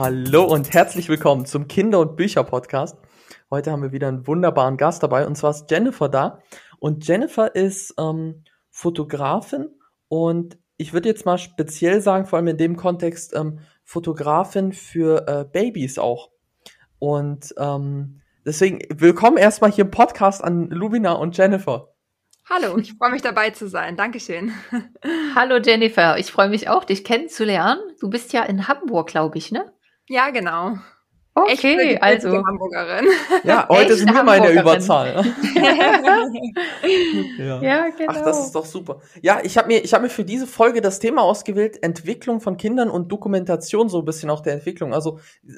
Hallo und herzlich willkommen zum Kinder- und Bücher-Podcast. Heute haben wir wieder einen wunderbaren Gast dabei und zwar ist Jennifer da. Und Jennifer ist ähm, Fotografin und ich würde jetzt mal speziell sagen, vor allem in dem Kontext, ähm, Fotografin für äh, Babys auch. Und ähm, deswegen willkommen erstmal hier im Podcast an Lubina und Jennifer. Hallo, ich freue mich dabei zu sein. Dankeschön. Hallo Jennifer, ich freue mich auch, dich kennenzulernen. Du bist ja in Hamburg, glaube ich, ne? Ja, genau. Okay, Echt also. Hamburgerin. Ja, heute Echte sind wir mal in der. Überzahl. ja. Ja, genau. Ach, das ist doch super. Ja, ich habe mir, ich habe mir für diese Folge das Thema ausgewählt, Entwicklung von Kindern und Dokumentation so ein bisschen auch der Entwicklung. Also äh,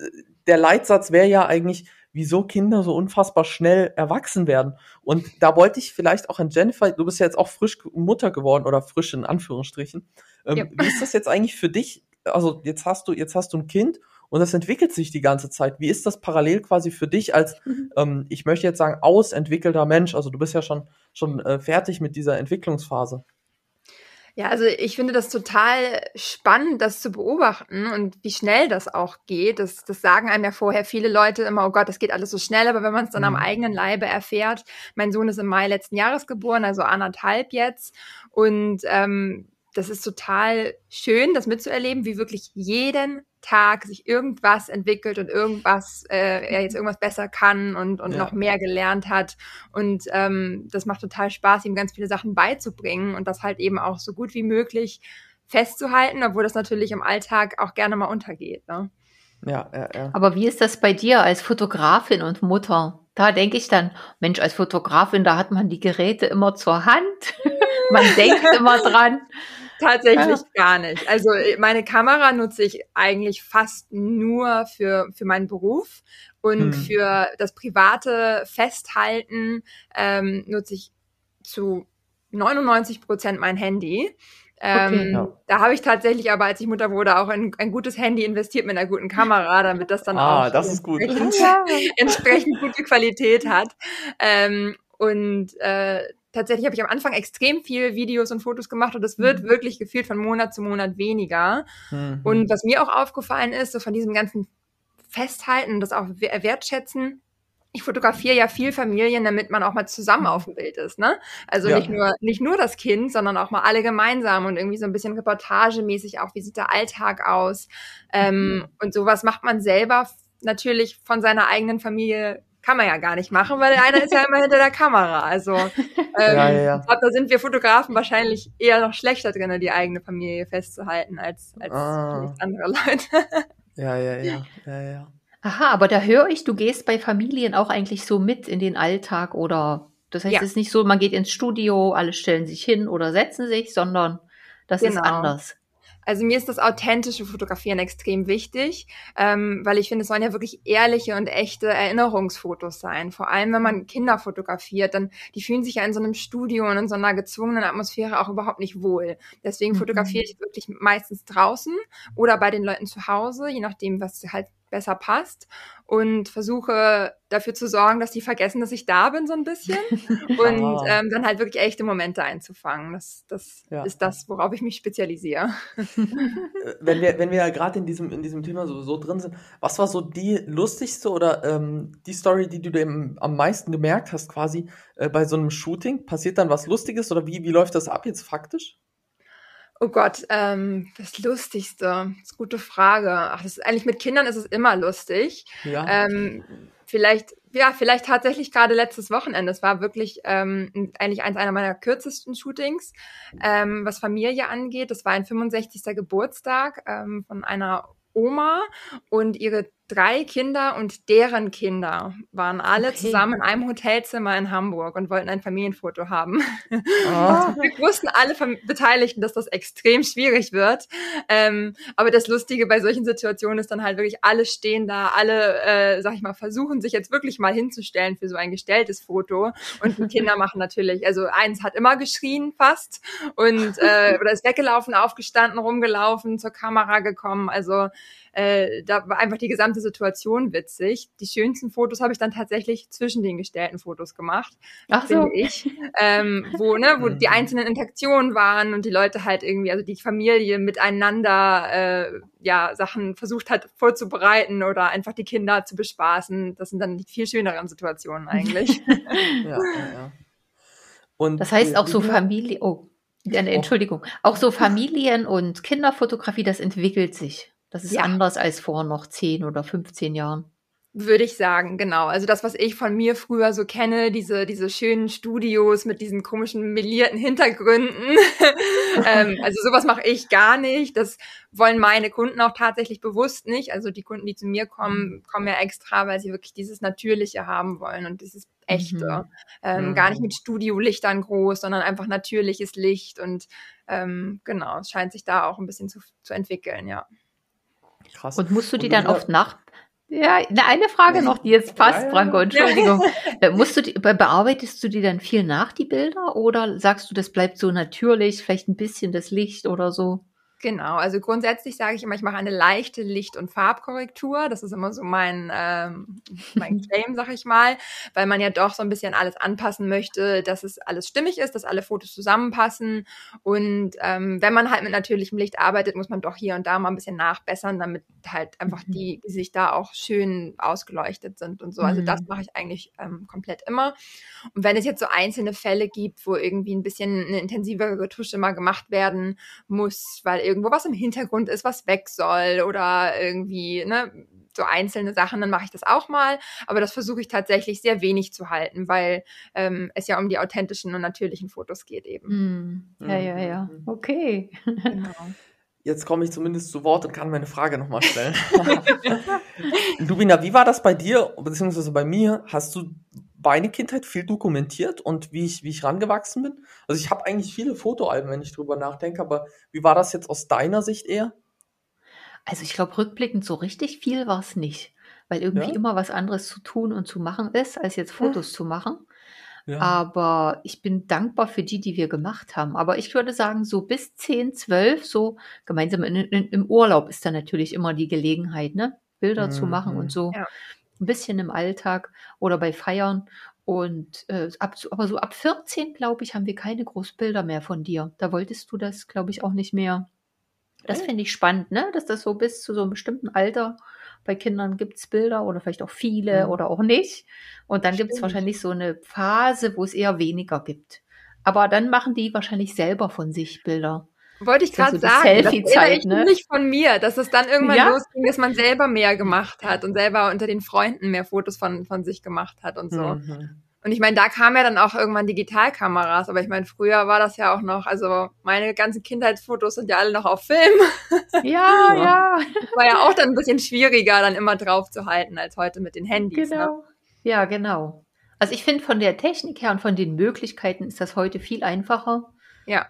der Leitsatz wäre ja eigentlich, wieso Kinder so unfassbar schnell erwachsen werden. Und da wollte ich vielleicht auch an Jennifer, du bist ja jetzt auch frisch Mutter geworden oder frisch in Anführungsstrichen. Ähm, Ja. Wie ist das jetzt eigentlich für dich? Also jetzt hast du, jetzt hast du ein Kind und das entwickelt sich die ganze Zeit. Wie ist das parallel quasi für dich als, Mhm. ähm, ich möchte jetzt sagen, ausentwickelter Mensch? Also du bist ja schon, schon äh, fertig mit dieser Entwicklungsphase. Ja, also ich finde das total spannend, das zu beobachten und wie schnell das auch geht. Das, das sagen einem ja vorher viele Leute immer, oh Gott, das geht alles so schnell, aber wenn man es dann am Mhm. eigenen Leibe erfährt, mein Sohn ist im Mai letzten Jahres geboren, also anderthalb jetzt. Und ähm, das ist total schön, das mitzuerleben, wie wirklich jeden Tag sich irgendwas entwickelt und irgendwas, äh, er jetzt irgendwas besser kann und, und Ja. noch mehr gelernt hat. Und ähm, das macht total Spaß, ihm ganz viele Sachen beizubringen und das halt eben auch so gut wie möglich festzuhalten, obwohl das natürlich im Alltag auch gerne mal untergeht. Ne? Ja, ja, ja. Aber wie ist das bei dir als Fotografin und Mutter? Da denke ich dann, Mensch, als Fotografin, da hat man die Geräte immer zur Hand. man denkt immer dran. Tatsächlich gar nicht. Also äh, meine Kamera nutze ich eigentlich fast nur für, für meinen Beruf und Hm. für das private Festhalten ähm, nutze ich zu 99 Prozent mein Handy. Ähm, Okay. Ja. Da habe ich tatsächlich aber, als ich Mutter wurde, auch ein, ein gutes Handy investiert mit einer guten Kamera, damit das dann Ah, auch das ist gut. entsprechend, entsprechend gute Qualität hat. Ähm, und äh, tatsächlich habe ich am Anfang extrem viel Videos und Fotos gemacht und es wird wirklich gefühlt von Monat zu Monat weniger. Mhm. Und was mir auch aufgefallen ist, so von diesem ganzen Festhalten und das auch wer- wertschätzen, ich fotografiere ja viel Familien, damit man auch mal zusammen auf dem Bild ist, ne? Also Ja. nicht nur nicht nur das Kind, sondern auch mal alle gemeinsam und irgendwie so ein bisschen reportagemäßig auch, wie sieht der Alltag aus? Ähm, und sowas macht man selber natürlich von seiner eigenen Familie kann man ja gar nicht machen, weil einer ist ja immer hinter der Kamera. Also ähm, Ja, ja, ja. ich glaube, da sind wir Fotografen wahrscheinlich eher noch schlechter drin, die eigene Familie festzuhalten als, als Ah. vielleicht andere Leute. Ja, ja, ja, ja, ja. Aha, aber da höre ich, du gehst bei Familien auch eigentlich so mit in den Alltag oder das heißt, Ja. es ist nicht so, man geht ins Studio, alle stellen sich hin oder setzen sich, sondern das ist Genau. anders. Also mir ist das authentische Fotografieren extrem wichtig, ähm, weil ich finde, es sollen ja wirklich ehrliche und echte Erinnerungsfotos sein. Vor allem, wenn man Kinder fotografiert, dann die fühlen sich ja in so einem Studio und in so einer gezwungenen Atmosphäre auch überhaupt nicht wohl. Deswegen Mhm. fotografiere ich wirklich meistens draußen oder bei den Leuten zu Hause, je nachdem, was halt besser passt und versuche dafür zu sorgen, dass die vergessen, dass ich da bin so ein bisschen und ähm, dann halt wirklich echte Momente einzufangen. Das, das Ja. ist das, worauf ich mich spezialisiere. Äh, Wenn wir, wenn wir ja gerade in diesem, in diesem Thema so, so drin sind, was war so die lustigste oder ähm, die Story, die du dem am meisten gemerkt hast, quasi äh, bei so einem Shooting? Passiert dann was Lustiges oder wie, wie läuft das ab jetzt faktisch? Oh Gott, ähm, das Lustigste. Das ist eine gute Frage. Ach, das ist eigentlich mit Kindern ist es immer lustig. Ja. Ähm, vielleicht, ja, vielleicht tatsächlich gerade letztes Wochenende. Es war wirklich ähm, eigentlich eins einer meiner kürzesten Shootings, ähm, was Familie angeht. Das war ein 65. Geburtstag ähm, von einer Oma und ihre drei Kinder und deren Kinder waren alle Okay. zusammen in einem Hotelzimmer in Hamburg und wollten ein Familienfoto haben. Ah. Wir wussten alle Beteiligten, dass das extrem schwierig wird. Ähm, aber das Lustige bei solchen Situationen ist dann halt wirklich, alle stehen da, alle, äh, sag ich mal, versuchen sich jetzt wirklich mal hinzustellen für so ein gestelltes Foto. Und die Kinder machen natürlich, also eins hat immer geschrien fast und äh, oder ist weggelaufen, aufgestanden, rumgelaufen, zur Kamera gekommen. Also äh, da war einfach die gesamte Situation witzig. Die schönsten Fotos habe ich dann tatsächlich zwischen den gestellten Fotos gemacht, Ach so. finde ich. Ähm, wo, ne, wo die einzelnen Interaktionen waren und die Leute halt irgendwie, also die Familie miteinander äh, ja Sachen versucht hat vorzubereiten oder einfach die Kinder zu bespaßen. Das sind dann die viel schöneren Situationen eigentlich. Ja, ja, ja. Und Das heißt auch so Familie, oh, ne, Entschuldigung, auch so Familien- und Kinderfotografie, das entwickelt sich. Das ist Ja. anders als vor noch 10 oder 15 Jahren. Würde ich sagen, genau. Also das, was ich von mir früher so kenne, diese, diese schönen Studios mit diesen komischen melierten Hintergründen. ähm, also sowas mache ich gar nicht. Das wollen meine Kunden auch tatsächlich bewusst nicht. Also die Kunden, die zu mir kommen, kommen ja extra, weil sie wirklich dieses Natürliche haben wollen und dieses Echte. Ähm, Mhm. Gar nicht mit Studiolichtern groß, sondern einfach natürliches Licht. Und ähm, genau, es scheint sich da auch ein bisschen zu, zu entwickeln, ja. Krass. Und musst du die dann oft nach. Ja, ne, eine Frage noch, die jetzt passt, Ja. Franco, Entschuldigung. Äh, musst du die, be- bearbeitest du die dann viel nach, die Bilder? Oder sagst du, das bleibt so natürlich, vielleicht ein bisschen das Licht oder so? Genau, also grundsätzlich sage ich immer, ich mache eine leichte Licht- und Farbkorrektur. Das ist immer so mein, ähm, mein Claim, sag ich mal, weil man ja doch so ein bisschen alles anpassen möchte, dass es alles stimmig ist, dass alle Fotos zusammenpassen. Und ähm, wenn man halt mit natürlichem Licht arbeitet, muss man doch hier und da mal ein bisschen nachbessern, damit halt einfach Mhm. die Gesichter auch schön ausgeleuchtet sind und so. Also Mhm. das mache ich eigentlich ähm, komplett immer. Und wenn es jetzt so einzelne Fälle gibt, wo irgendwie ein bisschen eine intensivere Tusche mal gemacht werden muss, weil irgendwo was im Hintergrund ist, was weg soll oder irgendwie, ne, so einzelne Sachen, dann mache ich das auch mal. Aber das versuche ich tatsächlich sehr wenig zu halten, weil ähm, es ja um die authentischen und natürlichen Fotos geht eben. Hm. Ja, ja, ja. Mhm. Okay. Genau. Jetzt komme ich zumindest zu Wort und kann meine Frage nochmal stellen. Lubina, wie war das bei dir, beziehungsweise bei mir? Hast du meine Kindheit viel dokumentiert und wie ich, wie ich rangewachsen bin? Also ich habe eigentlich viele Fotoalben, wenn ich drüber nachdenke, aber wie war das jetzt aus deiner Sicht eher? Also ich glaube, rückblickend so richtig viel war es nicht, weil irgendwie Ja? immer was anderes zu tun und zu machen ist, als jetzt Fotos zu machen. Ja. Aber ich bin dankbar für die, die wir gemacht haben. Aber ich würde sagen, so bis 10, 12, so gemeinsam in, in, im Urlaub ist dann natürlich immer die Gelegenheit, ne? Bilder zu machen Mhm. und so. Ja. Ein bisschen im Alltag oder bei Feiern. Und äh, ab, aber so ab 14, glaube ich, haben wir keine Großbilder mehr von dir. Da wolltest du das, glaube ich, auch nicht mehr. Das finde ich spannend, ne? Dass das so bis zu so einem bestimmten Alter bei Kindern gibt es Bilder oder vielleicht auch viele Mhm. oder auch nicht. Und dann gibt es wahrscheinlich so eine Phase, wo es eher weniger gibt. Aber dann machen die wahrscheinlich selber von sich Bilder. Wollte ich gerade so sagen, das Selfie-Zeit, ich ne? nicht von mir, dass es dann irgendwann Ja? losging, dass man selber mehr gemacht hat und selber unter den Freunden mehr Fotos von, von sich gemacht hat und so. Mhm. Und ich meine, da kamen ja dann auch irgendwann Digitalkameras, aber ich meine, früher war das ja auch noch, also meine ganzen Kindheitsfotos sind ja alle noch auf Film. Ja, Ja. War ja auch dann ein bisschen schwieriger, dann immer drauf zu halten, als heute mit den Handys. Ne? genau. Ja, genau. Also ich finde, von der Technik her und von den Möglichkeiten ist das heute viel einfacher. Ja.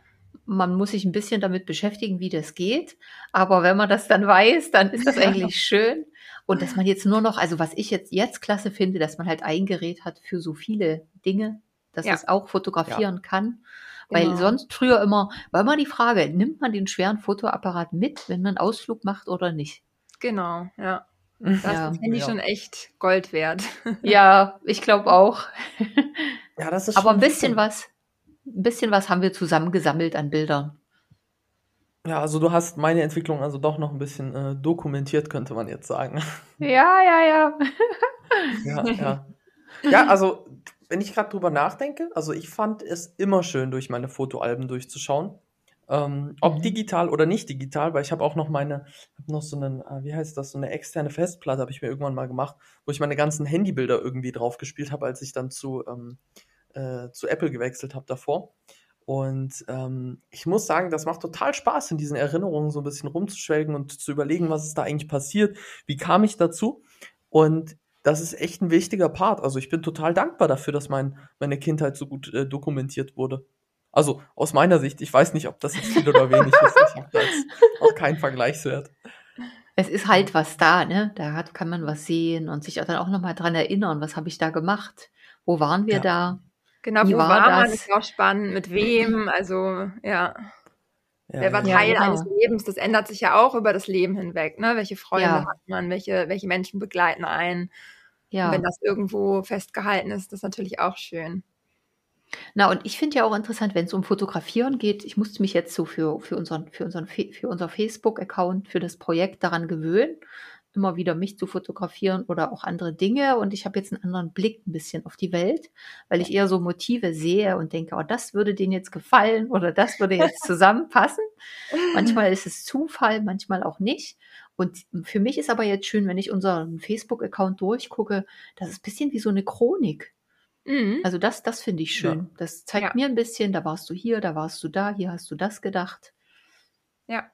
Man muss sich ein bisschen damit beschäftigen, wie das geht. Aber wenn man das dann weiß, dann ist das eigentlich schön. Und dass man jetzt nur noch, also was ich jetzt, jetzt klasse finde, dass man halt ein Gerät hat für so viele Dinge, dass Ja. es auch fotografieren kann. Weil Genau. sonst früher immer, war immer die Frage, nimmt man den schweren Fotoapparat mit, wenn man einen Ausflug macht oder nicht? Genau, ja. Da ist Ja. das Handy Ja. schon echt Gold wert. Ja, ich glaube auch. Ja, das ist Aber ein bisschen super. was, ein bisschen was haben wir zusammengesammelt an Bildern. Ja, also du hast meine Entwicklung also doch noch ein bisschen äh, dokumentiert, könnte man jetzt sagen. Ja, ja, ja. Ja, ja. Ja, also wenn ich gerade drüber nachdenke, also ich fand es immer schön, durch meine Fotoalben durchzuschauen. Ähm, ob Mhm. digital oder nicht digital, weil ich habe auch noch meine, hab noch so einen, äh, wie heißt das, so eine externe Festplatte habe ich mir irgendwann mal gemacht, wo ich meine ganzen Handybilder irgendwie drauf gespielt habe, als ich dann zu, ähm, äh, zu Apple gewechselt habe davor. Und ähm, ich muss sagen, das macht total Spaß, in diesen Erinnerungen so ein bisschen rumzuschwelgen und zu überlegen, was ist da eigentlich passiert, wie kam ich dazu. Und das ist echt ein wichtiger Part. Also ich bin total dankbar dafür, dass mein, meine Kindheit so gut äh, dokumentiert wurde. Also aus meiner Sicht, ich weiß nicht, ob das jetzt viel oder wenig ist. Ich habe da jetzt auch keinen Vergleichswert. Es ist halt was da, ne? Da hat, kann man was sehen und sich dann auch nochmal dran erinnern, was habe ich da gemacht? Wo waren wir Ja. da? Genau, Wie wo war war, man? das? Ist auch spannend, mit wem, also ja. Ja, der war ja, Teil genau. eines Lebens. Das ändert sich ja auch über das Leben hinweg. Ne? Welche Freunde ja. hat man? Welche, welche Menschen begleiten einen? Ja. Und wenn das irgendwo festgehalten ist, das ist natürlich auch schön. Na, und ich finde ja auch interessant, wenn es um Fotografieren geht, ich musste mich jetzt so für, für unseren, für unseren, für unser Facebook-Account, für das Projekt daran gewöhnen, immer wieder mich zu fotografieren oder auch andere Dinge. Und ich habe jetzt einen anderen Blick ein bisschen auf die Welt, weil ich eher so Motive sehe und denke, oh, das würde denen jetzt gefallen oder das würde jetzt zusammenpassen. manchmal ist es Zufall, manchmal auch nicht. Und für mich ist aber jetzt schön, wenn ich unseren Facebook-Account durchgucke, das ist ein bisschen wie so eine Chronik. Mhm. Also das, das finde ich schön. Ja. Das zeigt ja. mir ein bisschen, da warst du hier, da warst du da, hier hast du das gedacht. Ja.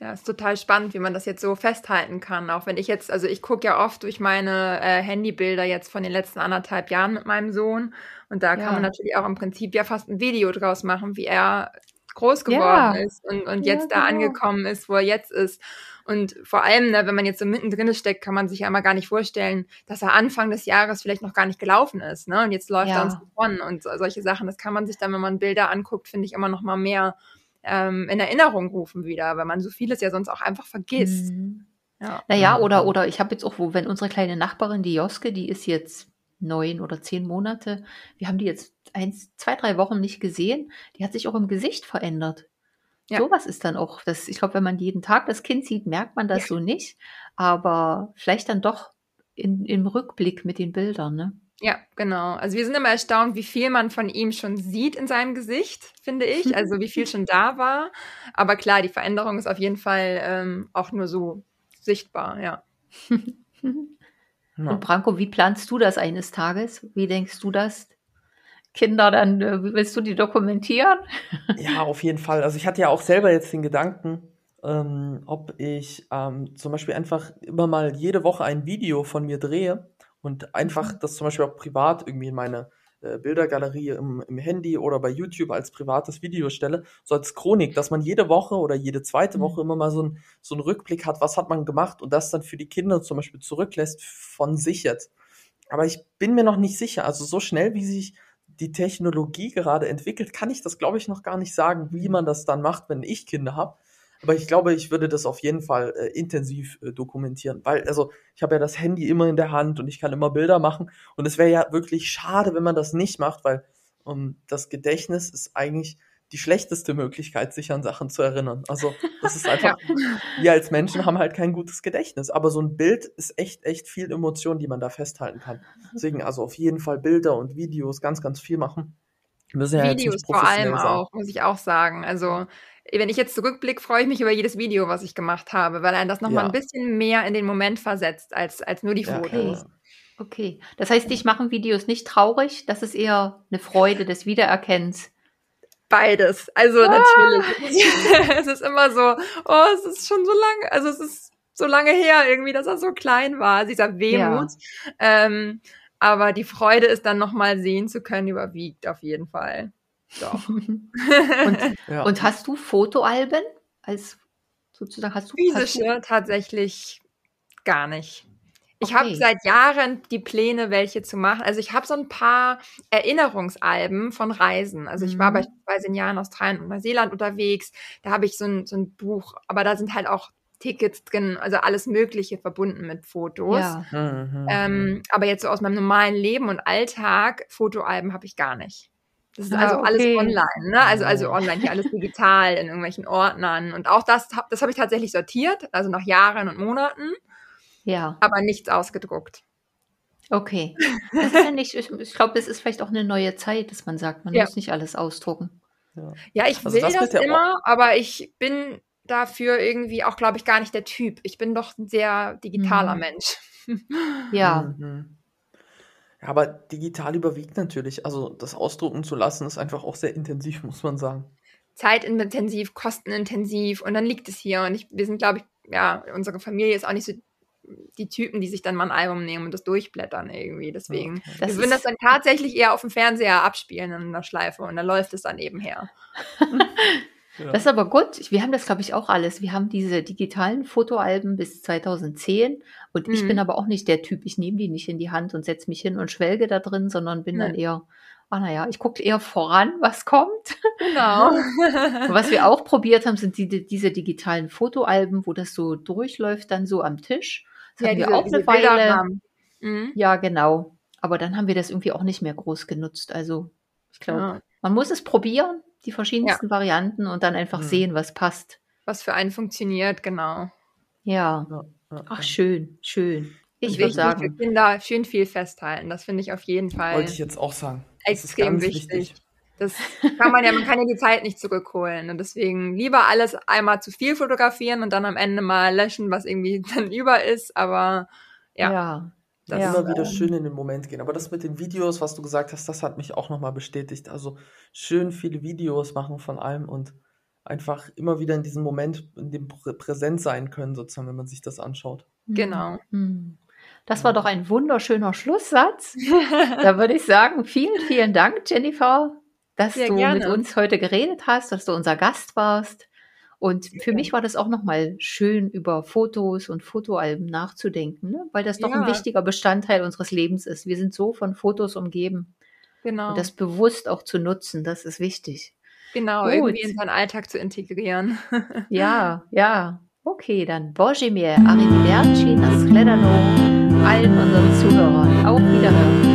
Ja, ist total spannend, wie man das jetzt so festhalten kann. Auch wenn ich jetzt, also ich gucke ja oft durch meine äh, Handybilder jetzt von den letzten anderthalb Jahren mit meinem Sohn. Und da ja. kann man natürlich auch im Prinzip ja fast ein Video draus machen, wie er groß geworden ja. ist und, und jetzt ja, da genau. angekommen ist, wo er jetzt ist. Und vor allem, ne, wenn man jetzt so mittendrin steckt, kann man sich ja immer gar nicht vorstellen, dass er Anfang des Jahres vielleicht noch gar nicht gelaufen ist. Ne? Und jetzt läuft ja. er uns davon und solche Sachen. Das kann man sich dann, wenn man Bilder anguckt, finde ich immer noch mal mehr ähm, in Erinnerung rufen wieder, weil man so vieles ja sonst auch einfach vergisst. Mhm. Ja. Naja, oder, oder ich habe jetzt auch, wo, wenn unsere kleine Nachbarin, die Joske, die ist jetzt neun oder zehn Monate, wir haben die jetzt eins, zwei, drei Wochen nicht gesehen, die hat sich auch im Gesicht verändert. Ja. Sowas ist dann auch, das, ich glaube, wenn man jeden Tag das Kind sieht, merkt man das ja. so nicht, aber vielleicht dann doch in, im Rückblick mit den Bildern, ne? Ja, genau. Also wir sind immer erstaunt, wie viel man von ihm schon sieht in seinem Gesicht, finde ich. Also wie viel schon da war. Aber klar, die Veränderung ist auf jeden Fall ähm, auch nur so sichtbar, ja. Und Branko, wie planst du das eines Tages? Wie denkst du das? Kinder dann, äh, willst du die dokumentieren? Ja, auf jeden Fall. Also ich hatte ja auch selber jetzt den Gedanken, ähm, ob ich ähm, zum Beispiel einfach immer mal jede Woche ein Video von mir drehe und einfach mhm. das zum Beispiel auch privat irgendwie in meine äh, Bildergalerie im, im, Handy oder bei YouTube als privates Video stelle, so als Chronik, dass man jede Woche oder jede zweite mhm. Woche immer mal so, ein, so einen Rückblick hat, was hat man gemacht und das dann für die Kinder zum Beispiel zurücklässt von sich jetzt. Aber ich bin mir noch nicht sicher, also so schnell wie sich die Technologie gerade entwickelt, kann ich das, glaube ich, noch gar nicht sagen, wie man das dann macht, wenn ich Kinder habe. Aber ich glaube, ich würde das auf jeden Fall äh, intensiv äh, dokumentieren, weil also ich habe ja das Handy immer in der Hand und ich kann immer Bilder machen und es wäre ja wirklich schade, wenn man das nicht macht, weil um, ähm, das Gedächtnis ist eigentlich die schlechteste Möglichkeit, sich an Sachen zu erinnern. Also das ist einfach, ja. wir als Menschen haben halt kein gutes Gedächtnis, aber so ein Bild ist echt, echt viel Emotion, die man da festhalten kann. Deswegen also auf jeden Fall Bilder und Videos, ganz, ganz viel machen. Müssen ja Videos vor allem sein. auch, muss ich auch sagen. Also wenn ich jetzt zurückblicke, freue ich mich über jedes Video, was ich gemacht habe, weil ein das nochmal ja. ein bisschen mehr in den Moment versetzt, als, als nur die ja, Fotos. Okay. okay. Das heißt, dich machen Videos nicht traurig, das ist eher eine Freude des Wiedererkennens. Beides. Also ah. natürlich. es ist immer so, oh, es ist schon so lange, also es ist so lange her irgendwie, dass er so klein war, dieser Wehmut. Ja. Ähm, aber die Freude ist dann nochmal sehen zu können, überwiegt auf jeden Fall. Doch. und, ja. und, hast du Fotoalben als sozusagen hast du physische hast du? tatsächlich gar nicht. Ich okay. habe seit Jahren die Pläne, welche zu machen. Also ich habe so ein paar Erinnerungsalben von Reisen. Also ich mhm. war beispielsweise in Jahren Australien und Neuseeland unterwegs. Da habe ich so ein, so ein Buch, aber da sind halt auch Tickets drin, also alles Mögliche verbunden mit Fotos. Ja. Mhm. Ähm, aber jetzt so aus meinem normalen Leben und Alltag, Fotoalben habe ich gar nicht. Das ist ah, also okay. alles online, ne? Also, also oh. online, hier alles digital in irgendwelchen Ordnern. Und auch das, das habe ich tatsächlich sortiert, also nach Jahren und Monaten. Ja. Aber nichts ausgedruckt. Okay. Das ist ja nicht, ich, ich glaube, es ist vielleicht auch eine neue Zeit, dass man sagt, man ja. muss nicht alles ausdrucken. Ja, ja ich also will das, das immer, aber ich bin dafür irgendwie auch, glaube ich, gar nicht der Typ. Ich bin doch ein sehr digitaler mhm. Mensch. Ja. Mhm. Ja, aber digital überwiegt natürlich. Also das ausdrucken zu lassen, ist einfach auch sehr intensiv, muss man sagen. Zeitintensiv, kostenintensiv und dann liegt es hier. Und ich, wir sind, glaube ich, ja, unsere Familie ist auch nicht so die Typen, die sich dann mal ein Album nehmen und das durchblättern irgendwie. Deswegen. Okay. wir würden das dann tatsächlich eher auf dem Fernseher abspielen in einer Schleife und dann läuft es dann nebenher. Das ist aber gut. Wir haben das, glaube ich, auch alles. Wir haben diese digitalen Fotoalben bis 2010 und mhm. ich bin mhm. aber auch nicht der Typ, ich nehme die nicht in die Hand und setze mich hin und schwelge da drin, sondern bin nee. dann eher ah naja, ich gucke eher voran, was kommt. Genau. Was wir auch probiert haben, sind die, diese digitalen Fotoalben, wo das so durchläuft, dann so am Tisch. Das ja, haben wir diese, auch diese eine Weile. Mhm. Ja, genau. Aber dann haben wir das irgendwie auch nicht mehr groß genutzt. Also ich glaube, Ja. man muss es probieren, die verschiedensten Varianten und dann einfach Mhm. sehen, was passt. Was für einen funktioniert, genau. Ja. Ja, ja, Ach, ja. schön, schön. Ich würde wichtig sagen, für Kinder schön viel festhalten. Das finde ich auf jeden Fall Wollte ich jetzt auch sagen. Das ist extrem ganz wichtig. Das kann man ja, man kann ja die Zeit nicht zurückholen. Und deswegen lieber alles einmal zu viel fotografieren und dann am Ende mal löschen, was irgendwie dann über ist. Aber ja. ja. Ja. Das immer wieder schön in den Moment gehen. Aber das mit den Videos, was du gesagt hast, das hat mich auch nochmal bestätigt. Also schön viele Videos machen von allem und einfach immer wieder in diesem Moment, in dem Prä präsent sein können, sozusagen, wenn man sich das anschaut. Genau. Hm. Das war doch ein wunderschöner Schlusssatz. Da würde ich sagen, vielen, vielen Dank, Jennifer, dass Sehr du gerne. mit uns heute geredet hast, dass du unser Gast warst. Und für gerne. mich war das auch nochmal schön, über Fotos und Fotoalben nachzudenken, ne? weil das doch ein Ja. wichtiger Bestandteil unseres Lebens ist. Wir sind so von Fotos umgeben. Genau. Und das bewusst auch zu nutzen, das ist wichtig. genau, Gut. irgendwie in seinen Alltag zu integrieren. Ja, ja. Okay, dann Božimir, Arrivederci, Naschledanou, allen unseren Zuhörern. Auf Wiederhören.